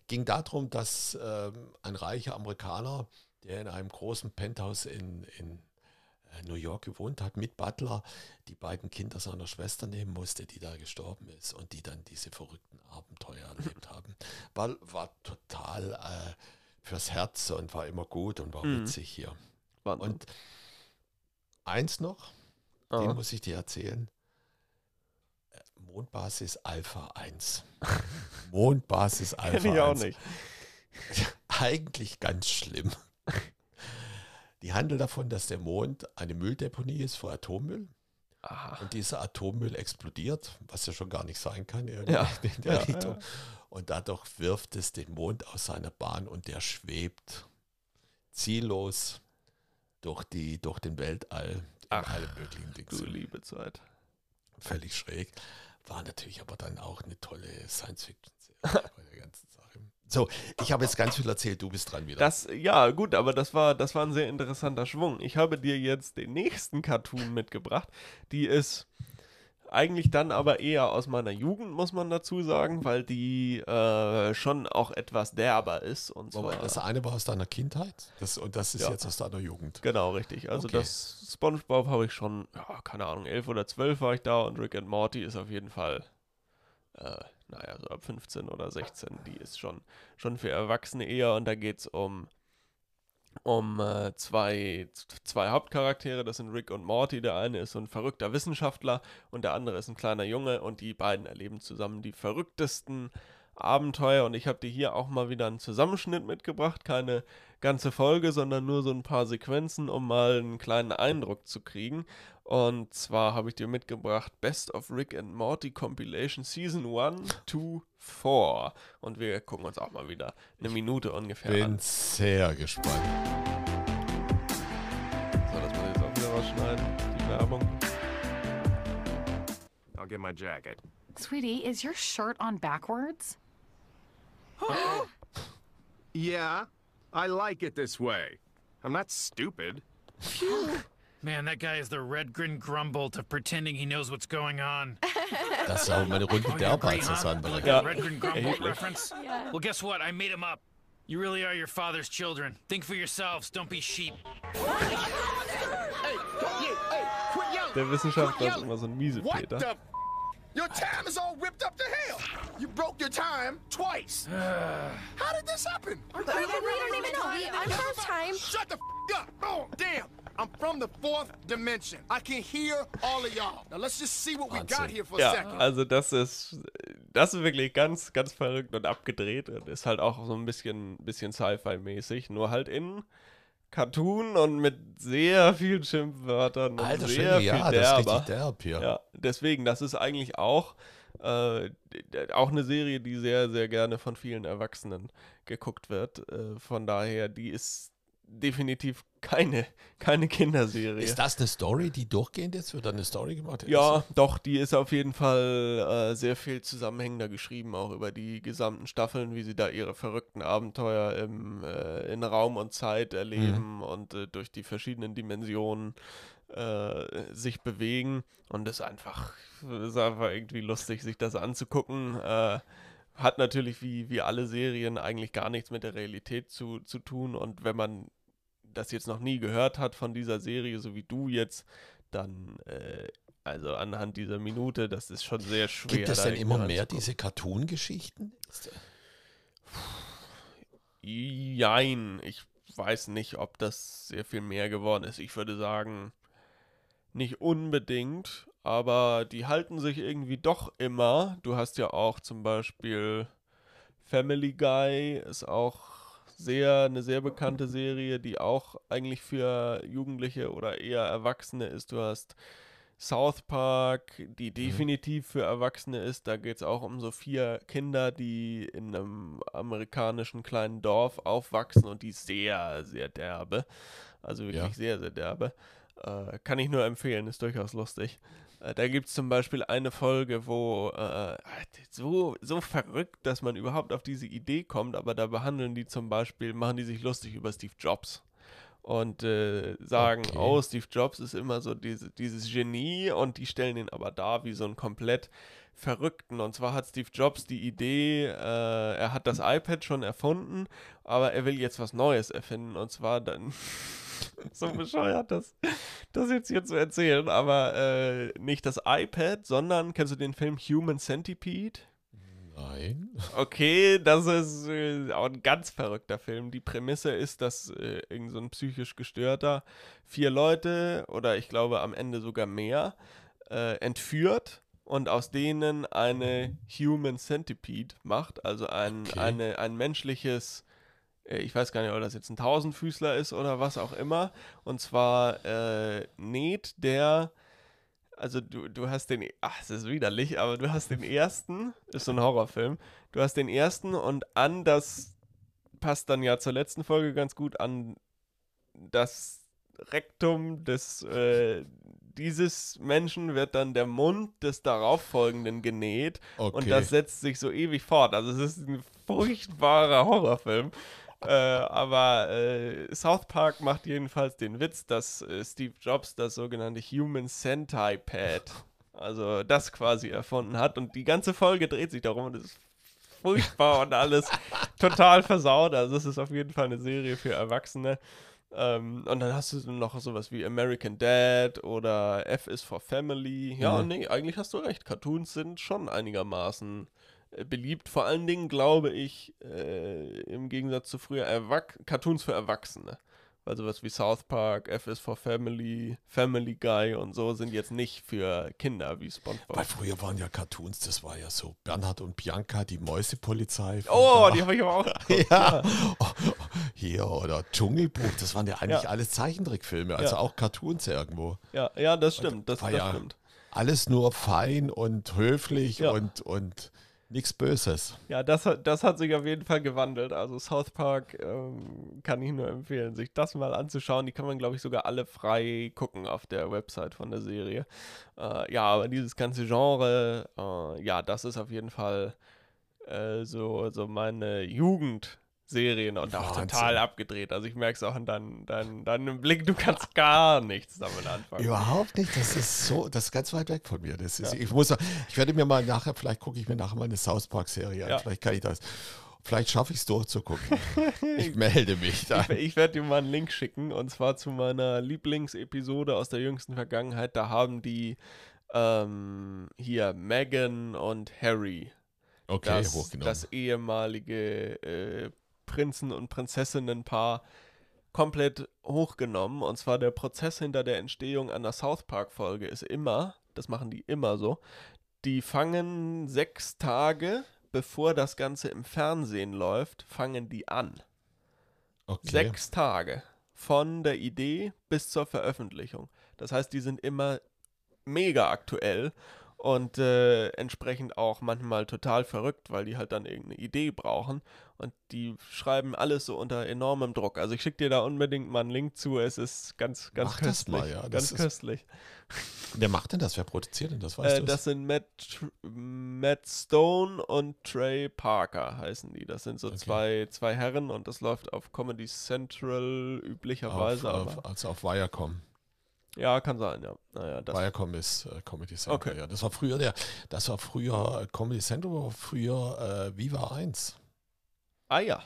Ging darum, dass ähm, ein reicher Amerikaner, der in einem großen Penthouse in, in äh, New York gewohnt hat, mit Butler, die beiden Kinder seiner Schwester nehmen musste, die da gestorben ist und die dann diese verrückten Abenteuer erlebt haben. War, war total äh, fürs Herz und war immer gut und war Mhm. witzig hier. Wahnsinn. Und eins noch, Aha. den muss ich dir erzählen. Äh, Mondbasis Alpha 1. Mondbasis Alpha Kenn ich auch 1. nicht. Eigentlich ganz schlimm. Die handelt davon, dass der Mond eine Mülldeponie ist für Atommüll Aha. und dieser Atommüll explodiert, was ja schon gar nicht sein kann irgendwie Ja, in der ja, ja. Und dadurch wirft es den Mond aus seiner Bahn und der schwebt ziellos durch, die, durch den Weltall Ach, alle möglichen Dings. Du liebe Zeit. Völlig schräg. War natürlich aber dann auch eine tolle Science-Fiction-Serie bei der ganzen Sache. So, ich habe jetzt ganz viel erzählt, du bist dran wieder. Das, ja, gut, aber das war, das war ein sehr interessanter Schwung. Ich habe dir jetzt den nächsten Cartoon mitgebracht. Die ist eigentlich dann aber eher aus meiner Jugend, muss man dazu sagen, weil die äh, schon auch etwas derber ist. Und zwar, das eine war aus deiner Kindheit das, und das ist Ja. jetzt aus deiner Jugend. Genau, richtig. Also Okay. das SpongeBob habe ich schon, ja, keine Ahnung, elf oder zwölf war ich da und Rick and Morty ist auf jeden Fall, äh, naja, so ab 15 oder 16. Die ist schon, schon für Erwachsene eher und da geht es um, um äh, zwei, zwei Hauptcharaktere, das sind Rick und Morty. Der eine ist so ein verrückter Wissenschaftler und der andere ist ein kleiner Junge und die beiden erleben zusammen die verrücktesten Abenteuer und ich habe dir hier auch mal wieder einen Zusammenschnitt mitgebracht, keine ganze Folge, sondern nur so ein paar Sequenzen, um mal einen kleinen Eindruck zu kriegen. Und zwar habe ich dir mitgebracht Best of Rick and Morty Compilation Season 1 to 4. Und wir gucken uns auch mal wieder eine Minute ungefähr Bin an. sehr gespannt. So, das muss ich jetzt auch wieder rausschneiden, die Werbung. I'll get my jacket. Sweetie, is your shirt on backwards? Yeah, I like it this way. I'm not stupid. Man, that guy is the Redgrin Grumbolt of pretending he knows what's going on. Das ist auch meine Runde Oh, you're derber, great, als das huh? andere. Like Ja. a Redgrin Grumbolt Erheblich. reference? Well, guess what? I made him up. You really are your father's children. Think for yourselves. Don't be sheep. Der Wissenschaftler ist immer so ein What the? F- Your time is all ripped up to hell. You broke your time twice. How did this happen? We don't even know. We, I'm first time. Shut the f- up. Oh, damn. I'm from the fourth dimension. I can hear all of y'all. Now let's just see what we got here for a Ja, second. also das ist, das ist wirklich ganz, ganz verrückt und abgedreht und ist halt auch so ein bisschen, bisschen Sci-Fi-mäßig, nur halt in Cartoon und mit sehr vielen Schimpfwörtern und Alter sehr Schwede, viel ja, das ist derber. richtig derb hier. Ja, deswegen, das ist eigentlich auch, äh, auch eine Serie, die sehr, sehr gerne von vielen Erwachsenen geguckt wird. Äh, von daher, die ist definitiv keine, keine Kinderserie. Ist das eine Story, die durchgehend ist? Wird eine Story gemacht? Ja, doch, die ist auf jeden Fall äh, sehr viel zusammenhängender geschrieben, auch über die gesamten Staffeln, wie sie da ihre verrückten Abenteuer im, äh, in Raum und Zeit erleben und äh, durch die verschiedenen Dimensionen äh, sich bewegen. Und es ist einfach, ist einfach irgendwie lustig, sich das anzugucken. Äh, hat natürlich wie, wie alle Serien eigentlich gar nichts mit der Realität zu, zu tun. Und wenn man das jetzt noch nie gehört hat von dieser Serie, so wie du jetzt, dann äh, Also anhand dieser Minute, das ist schon sehr schwer. Gibt es denn immer mehr diese Cartoon-Geschichten? Jein, ich weiß nicht, ob das sehr viel mehr geworden ist. Ich würde sagen, nicht unbedingt, aber die halten sich irgendwie doch immer. Du hast ja auch zum Beispiel Family Guy, ist auch sehr eine sehr bekannte Serie, die auch eigentlich für Jugendliche oder eher Erwachsene ist. Du hast South Park, die definitiv für Erwachsene ist. Da geht es auch um so vier Kinder, die in einem amerikanischen kleinen Dorf aufwachsen und die sehr, sehr derbe. Also wirklich Ja. sehr, sehr derbe. Äh, kann ich nur empfehlen, ist durchaus lustig. Äh, da gibt es zum Beispiel eine Folge, wo äh, so, so verrückt, dass man überhaupt auf diese Idee kommt, aber da behandeln die zum Beispiel, machen die sich lustig über Steve Jobs und äh, sagen, Okay. oh, Steve Jobs ist immer so diese, dieses Genie und die stellen ihn aber dar wie so einen komplett Verrückten. Und zwar hat Steve Jobs die Idee, äh, er hat das iPad schon erfunden, aber er will jetzt was Neues erfinden und zwar dann so bescheuert, das, das jetzt hier zu erzählen, aber äh, nicht das iPad, sondern kennst du den Film Human Centipede? Nein. Okay, das ist äh, auch ein ganz verrückter Film. Die Prämisse ist, dass äh, irgend so ein psychisch gestörter vier Leute oder ich glaube am Ende sogar mehr äh, entführt und aus denen eine Human Centipede macht, also ein, Okay. eine, ein menschliches, ich weiß gar nicht, ob das jetzt ein Tausendfüßler ist oder was auch immer. Und zwar äh, näht der also du, du hast den, ach, es ist widerlich, aber du hast den ersten, ist so ein Horrorfilm, du hast den ersten und an das passt dann ja zur letzten Folge ganz gut an das Rektum des äh, dieses Menschen wird dann der Mund des darauffolgenden genäht und Okay. das setzt sich so ewig fort. Also es ist ein furchtbarer Horrorfilm. Äh, aber äh, South Park macht jedenfalls den Witz, dass äh, Steve Jobs das sogenannte Human Centipede, also das quasi erfunden hat. Und die ganze Folge dreht sich darum und ist furchtbar und alles total versaut. Also es ist auf jeden Fall eine Serie für Erwachsene. Ähm, und dann hast du noch sowas wie American Dad oder F is for Family. Ja, Mhm. nee, eigentlich hast du recht. Cartoons sind schon einigermaßen beliebt. Vor allen Dingen glaube ich, äh, im Gegensatz zu früher, Erwach Cartoons für Erwachsene. Weil sowas wie South Park, F is for Family, Family Guy und so sind jetzt nicht für Kinder wie SpongeBob. Weil früher waren ja Cartoons, das war ja so Bernhard und Bianca, die Mäusepolizei. Oh, die habe ich aber auch. ja. Oh, Hier, oder Dschungelbuch, das waren ja eigentlich Ja. alles Zeichentrickfilme, also Ja. auch Cartoons irgendwo. Ja, ja, das stimmt. Das, das ja stimmt. alles nur fein und höflich und, und nichts Böses. Ja, das, hat- das hat sich auf jeden Fall gewandelt. Also South Park ähm, kann ich nur empfehlen, sich das mal anzuschauen. Die kann man, glaube ich, sogar alle frei gucken auf der Website von der Serie. Äh, ja, aber dieses ganze Genre, äh, ja, das ist auf jeden Fall äh, so, so meine Jugendserien und auch Wahnsinn. total abgedreht. Also ich merke es auch in deinem, deinem, deinem Blick, du kannst gar nichts damit anfangen. Überhaupt nicht, das ist so, das ist ganz weit weg von mir. Das ist, Ja. ich, muss, ich werde mir mal nachher, vielleicht gucke ich mir nachher mal eine South Park-Serie an, Ja. vielleicht kann ich das, vielleicht schaffe ich es durchzugucken. ich melde mich dann. Ich, ich werde dir mal einen Link schicken und zwar zu meiner Lieblingsepisode aus der jüngsten Vergangenheit. Da haben die ähm, hier Meghan und Harry, Okay, das, das ehemalige äh, Prinzen- und Prinzessinnenpaar, komplett hochgenommen. Und zwar der Prozess hinter der Entstehung einer South Park-Folge ist immer, das machen die immer so, die fangen sechs Tage, bevor das Ganze im Fernsehen läuft, fangen die an. okay. Sechs Tage von der Idee bis zur Veröffentlichung. Das heißt, die sind immer mega aktuell und äh, entsprechend auch manchmal total verrückt, weil die halt dann irgendeine Idee brauchen und die schreiben alles so unter enormem Druck. Also ich schicke dir da unbedingt mal einen Link zu. Es ist ganz, ganz Mach das köstlich. mal, ja. Das ganz ist- köstlich. Wer macht denn das? Wer produziert denn das? Weißt Äh, das sind Matt, Matt Stone und Trey Parker heißen die. Das sind so Okay. zwei, zwei Herren und das läuft auf Comedy Central auf, üblicherweise. aber auf, also auf Viacom. Ja, kann sein, ja. Naja, das, Viacom ist äh, Comedy Central. Okay. Ja. Das war früher der, das war früher äh, Comedy Central, war früher äh, Viva 1. ah ja,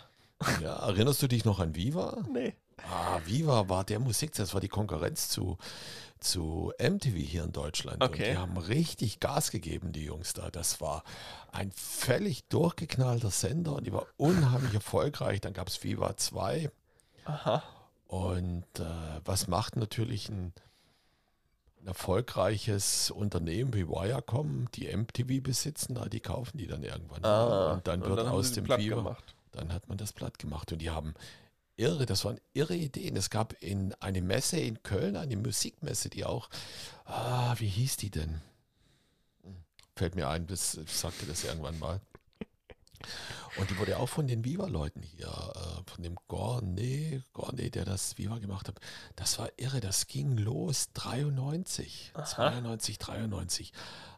Ja, erinnerst du dich noch an Viva? nee. Ah, Viva war der Musik, das war die Konkurrenz zu, zu MTV hier in Deutschland. Und Okay. die haben richtig Gas gegeben, die Jungs da. Das war ein völlig durchgeknallter Sender und die war unheimlich erfolgreich. Dann gab es Viva 2. Aha. Und äh, was macht natürlich ein erfolgreiches Unternehmen wie Viacom, die MTV besitzen, die kaufen die dann irgendwann. Ah, und dann und wird dann aus dem Viva, gemacht. dann hat man das platt gemacht. Und die haben irre, das waren irre Ideen. Es gab in eine Messe in Köln, eine Musikmesse, die auch, ah, wie hieß die denn? Fällt mir ein, ich sagte das irgendwann mal. Und die wurde auch von den Viva-Leuten hier, äh, von dem Gorney, Gorney, der das Viva gemacht hat. Das war irre, das ging los 93, 92, 93.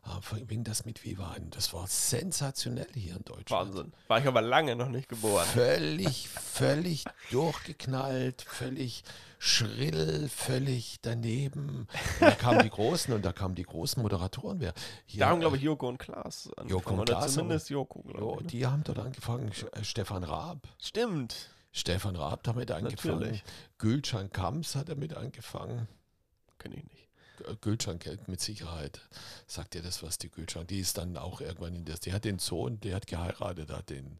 Äh, fing das mit Viva an. Das war sensationell hier in Deutschland. Wahnsinn. War ich aber lange noch nicht geboren. Völlig, völlig durchgeknallt, völlig schrill, völlig daneben. Und da kamen die Großen und da kamen die großen Moderatoren. Wer hier, Da haben, glaube äh, ich, Joko und Klaas Joko angefangen. und Oder Klaas zumindest Joko, Jo, glaube ich. ne? die haben dort angefangen. Sch- äh, Stefan Raab. Stimmt. Stefan Raab damit angefangen. Natürlich. Gülcan Kamps hat damit angefangen. Kenne ich nicht. Gülcan kennt mit Sicherheit. Sagt ihr das was, die Gülcan? Die ist dann auch irgendwann in das. Die hat den Sohn, der hat geheiratet, hat den,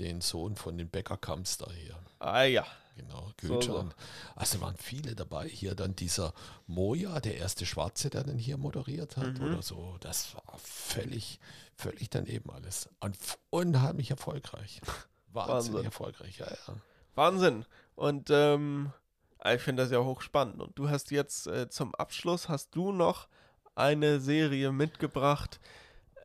den Sohn von den Bäcker Kamps da hier. Ah ja. Genau, So, Gülcan. so. Also waren viele dabei. Hier dann dieser Moja, der erste Schwarze, der dann hier moderiert hat Mhm. oder so. Das war völlig, völlig daneben alles. Und unheimlich erfolgreich. Wahnsinnig Wahnsinn. erfolgreich, ja, ja. Wahnsinn. Und ähm, ich finde das ja hochspannend. Und du hast jetzt äh, zum Abschluss, hast du noch eine Serie mitgebracht,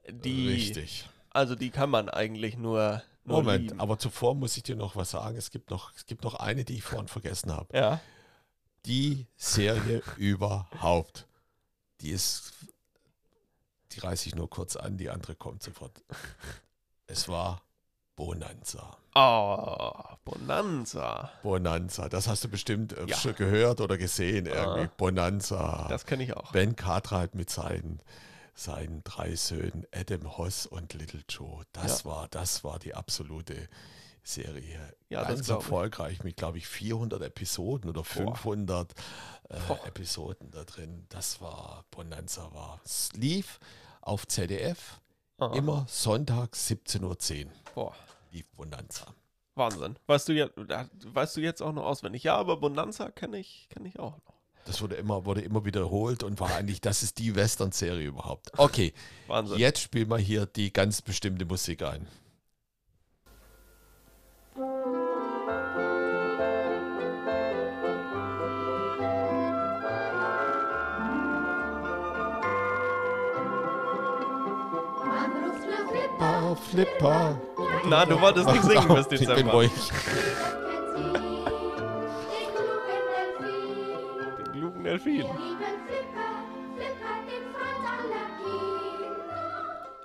die... Richtig. Also die kann man eigentlich nur Moment, lieben. aber zuvor muss ich dir noch was sagen. Es gibt noch, es gibt noch eine, die ich vorhin vergessen habe. Ja. Die Serie überhaupt. Die ist, die reiße ich nur kurz an, die andere kommt sofort. Es war Bonanza. Oh, Bonanza. Bonanza, das hast du bestimmt äh, Ja. schon gehört oder gesehen. Irgendwie. Ah. Bonanza. Das kenne ich auch. Ben Cartwright mit seinen, seinen drei Söhnen, Adam Hoss und Little Joe. Das, Ja. war, das war die absolute Serie. Ja, Ganz glaub ich. erfolgreich mit, glaube ich, 400 Episoden oder 500 äh, Episoden da drin. Das war, Bonanza war. Es lief auf ZDF Aha. immer Sonntag 17.10 Uhr. Boah. Lief Bonanza. Wahnsinn. Weißt du, jetzt, weißt du jetzt auch noch auswendig? Ja, aber Bonanza kenne ich, kenn ich auch noch. Das wurde immer, wurde immer wiederholt und war eigentlich, das ist die Western-Serie überhaupt. Okay, Wahnsinn. jetzt spielen wir hier die ganz bestimmte Musik ein. Flipper. Na, du wolltest nicht singen bis Ich bin Dezember. ruhig. Delfin.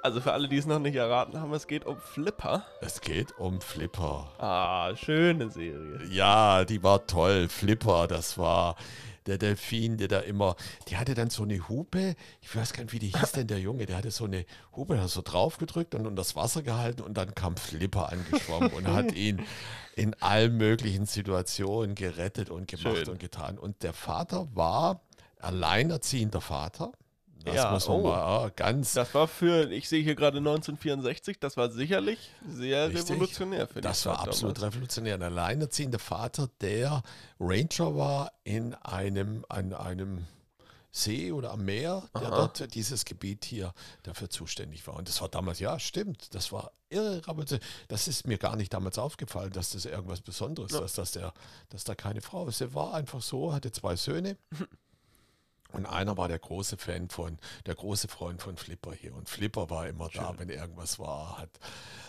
Also für alle, die es noch nicht erraten haben, es geht um Flipper. Es geht um Flipper. Ah, schöne Serie. Ja, die war toll. Flipper, das war der Delfin, der da immer, die hatte dann so eine Hupe, ich weiß gar nicht, wie die hieß denn der Junge, der hatte so eine Hupe, der hat so draufgedrückt und unter das Wasser gehalten und dann kam Flipper angeschwommen und hat ihn in allen möglichen Situationen gerettet und gemacht Schön. und getan. Und der Vater war alleinerziehender Vater. Das Ja, muss man oh. mal ah, ganz Das war für, ich sehe hier gerade 1964, das war sicherlich sehr Richtig. revolutionär für Das war absolut damals. revolutionär. Ein alleinerziehender Vater, der Ranger war in einem, an einem See oder am Meer, der Aha. dort dieses Gebiet hier dafür zuständig war. Und das war damals, ja, stimmt, das war irre. Das ist mir gar nicht damals aufgefallen, dass das irgendwas Besonderes Ja. ist, dass, der, dass da keine Frau ist. Er war einfach so, hatte zwei Söhne. Und einer war der große Fan von, der große Freund von Flipper hier. Und Flipper war immer da, wenn irgendwas war, hat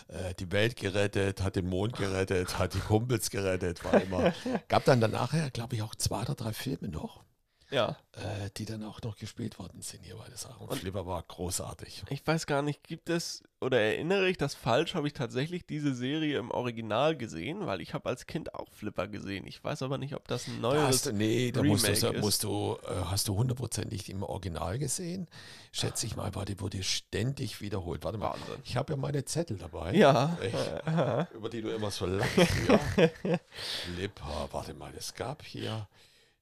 äh, die Welt gerettet, hat den Mond gerettet, hat die Kumpels gerettet, war immer. Gab dann danach, glaube ich, auch zwei oder drei Filme noch, Ja. äh, die dann auch noch gespielt worden sind hier bei der Sache. Und, Und- Flipper war großartig. Ich weiß gar nicht, gibt es oder erinnere ich das falsch? Habe ich tatsächlich diese Serie im Original gesehen? Weil ich habe als Kind auch Flipper gesehen. Ich weiß aber nicht, ob das ein Da neues hast du, nee, da musst du, musst du, äh, hast du hundertprozentig im Original gesehen. Schätze ich mal, war die wurde ständig wiederholt. Warte mal, Wahnsinn. ich habe ja meine Zettel dabei. Ja. Ich, über die du immer so lachst. Ja. Flipper, warte mal, es gab hier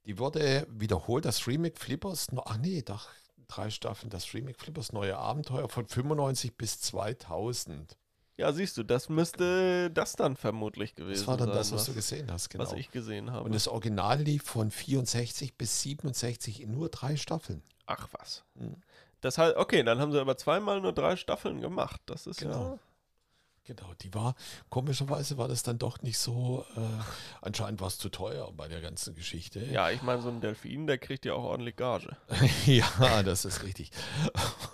Die wurde wiederholt, das Remake Flippers, ach nee, doch, drei Staffeln, das Remake Flippers neue Abenteuer von 95 bis 2000. Ja, siehst du, das müsste das dann vermutlich gewesen Das war dann sein. das, was du gesehen hast, genau. Was ich gesehen habe. Und das Original lief von 64 bis 67 in nur drei Staffeln. Ach was. Mhm. Das heißt, okay, dann haben sie aber zweimal nur drei Staffeln gemacht. Das ist Genau. ja. Genau, die war, komischerweise war das dann doch nicht so, äh, anscheinend war es zu teuer bei der ganzen Geschichte. Ja, ich meine, so ein Delfin, der kriegt ja auch ordentlich Gage. ja, das ist richtig.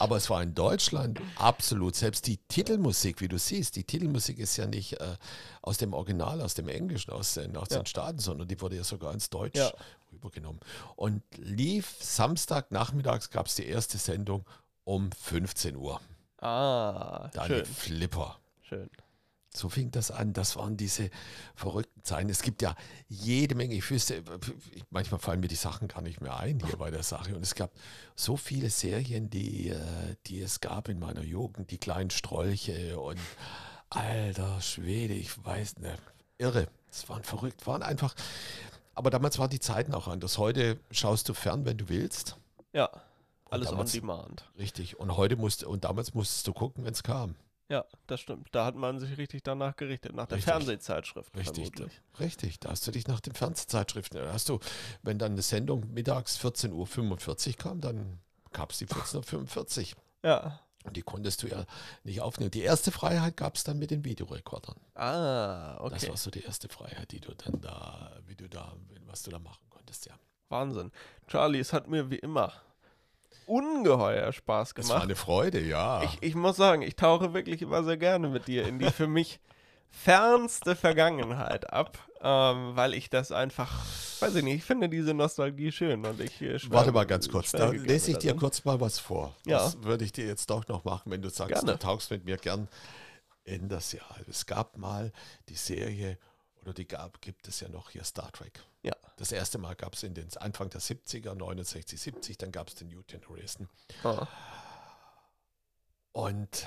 Aber es war in Deutschland absolut, selbst die Titelmusik, wie du siehst, die Titelmusik ist ja nicht äh, aus dem Original, aus dem Englischen, aus den, aus Ja. den Staaten, sondern die wurde ja sogar ins Deutsch Ja. rübergenommen. Und lief Samstag nachmittags gab es die erste Sendung um 15 Uhr. Ah, Da schön. Flipper. Schön. So fing das an. Das waren diese verrückten Zeiten. Es gibt ja jede Menge. Ich wüsste, manchmal fallen mir die Sachen gar nicht mehr ein hier bei der Sache. Und es gab so viele Serien, die, äh, die es gab in meiner Jugend. Die kleinen Strolche und alter Schwede, ich weiß nicht. Irre. Es waren verrückt, waren einfach. Aber damals waren die Zeiten auch anders. Heute schaust du fern, wenn du willst. Ja, alles on damals- demand. Richtig. Und heute musst und damals musstest du gucken, wenn es kam. Ja, das stimmt. Da hat man sich richtig danach gerichtet, nach der Richtig. Fernsehzeitschrift. Richtig, vermutlich. richtig. Da hast du dich nach den Fernsehzeitschriften. Da hast du, wenn dann eine Sendung mittags 14.45 Uhr kam, dann gab es die 14.45 Uhr. Ja. Und die konntest du ja nicht aufnehmen. Die erste Freiheit gab es dann mit den Videorekordern. Ah, okay. Das war so die erste Freiheit, die du dann da, wie du da, was du da machen konntest, ja. Wahnsinn. Charlie, es hat mir wie immer ungeheuer Spaß Es war gemacht. eine Freude, ja. Ich, ich muss sagen, ich tauche wirklich immer sehr gerne mit dir in die für mich fernste Vergangenheit ab, ähm, weil ich das einfach, weiß ich nicht, ich finde diese Nostalgie schön und ich äh, schwärme- Warte mal ganz kurz, da lese ich dir darin. kurz mal was vor. Ja. Das würde ich dir jetzt doch noch machen, wenn du sagst, Gerne. du tauchst mit mir gern in das Jahr. Es gab mal die Serie, oder die gab, gibt es ja noch hier Star Trek. Ja. Das erste Mal gab es in den Anfang der 70er, 69, 70, dann gab es den New Generation. Ah. Und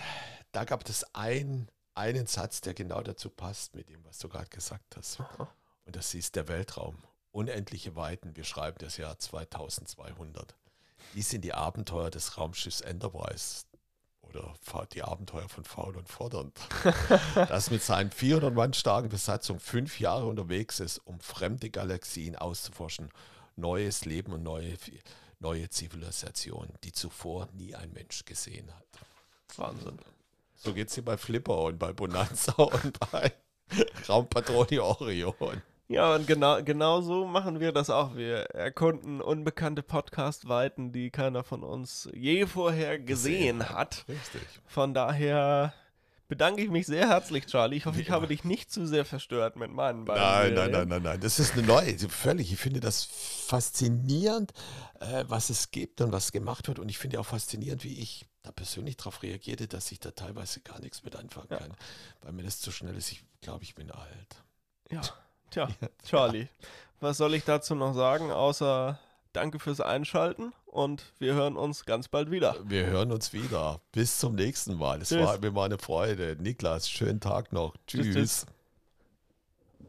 da gab es ein, einen Satz, der genau dazu passt mit dem, was du gerade gesagt hast. Und das ist der Weltraum. Unendliche Weiten. Wir schreiben das Jahr 2200. Dies sind die Abenteuer des Raumschiffs Enterprise. Oder die Abenteuer von Faul und Fordernd. das mit seinen 400 Mann starken Besatzung fünf Jahre unterwegs ist, um fremde Galaxien auszuforschen, neues Leben und neue, neue Zivilisationen, die zuvor nie ein Mensch gesehen hat. Wahnsinn. So geht es hier bei Flipper und bei Bonanza und bei Raumpatrone Orion. Ja, und genau, genau so machen wir das auch. Wir erkunden unbekannte Podcast-Weiten, die keiner von uns je vorher gesehen hat. Richtig. Von daher bedanke ich mich sehr herzlich, Charlie. Ich hoffe, ich habe dich nicht zu sehr verstört mit meinen beiden Nein, nein, nein, nein, nein. Das ist eine neue, völlig. Ich finde das faszinierend, äh, was es gibt und was gemacht wird. Und ich finde auch faszinierend, wie ich da persönlich darauf reagierte, dass ich da teilweise gar nichts mit anfangen kann, weil mir das zu schnell ist. Ich glaube, ich bin alt. Ja, tja, Charlie, was soll ich dazu noch sagen, außer danke fürs Einschalten und wir hören uns ganz bald wieder. Wir hören uns wieder. Bis zum nächsten Mal. Es war mir mal eine Freude. Niklas, schönen Tag noch. Tschüss, tschüss. tschüss.